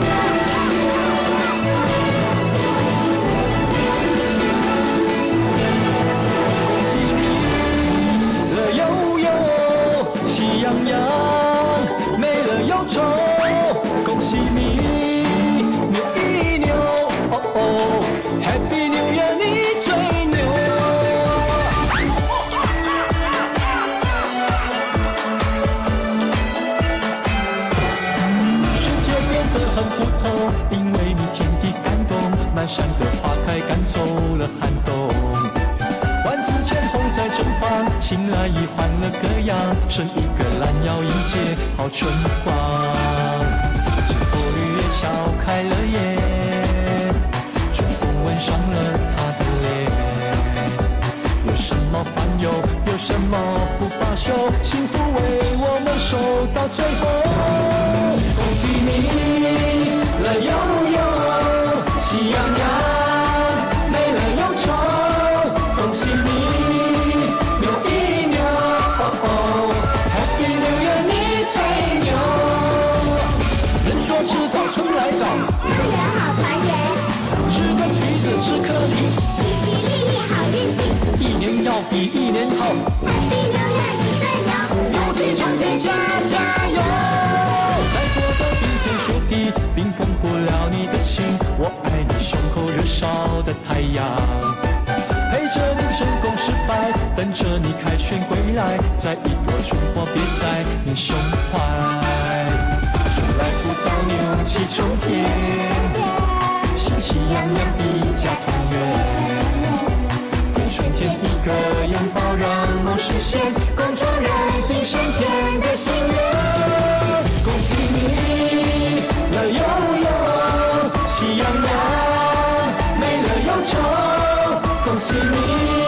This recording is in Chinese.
Woo! 不通，因为你天地感动，满山的花开赶走了寒冬，万紫千红在绽放，醒来已换了个样，伸一个懒腰迎接好春光，幸福绿叶笑开了颜，春风吻上了他的脸，有什么烦忧，有什么不罢休，幸福为我们守到最后。比一年好安定牛呀你最牛牛气冲天加加油。在的冰天雪地冰封不了你的心我爱你胸口燃烧的太阳。陪着你成功失败等着你凯旋归来再一朵菊花别在你胸怀 conseguir.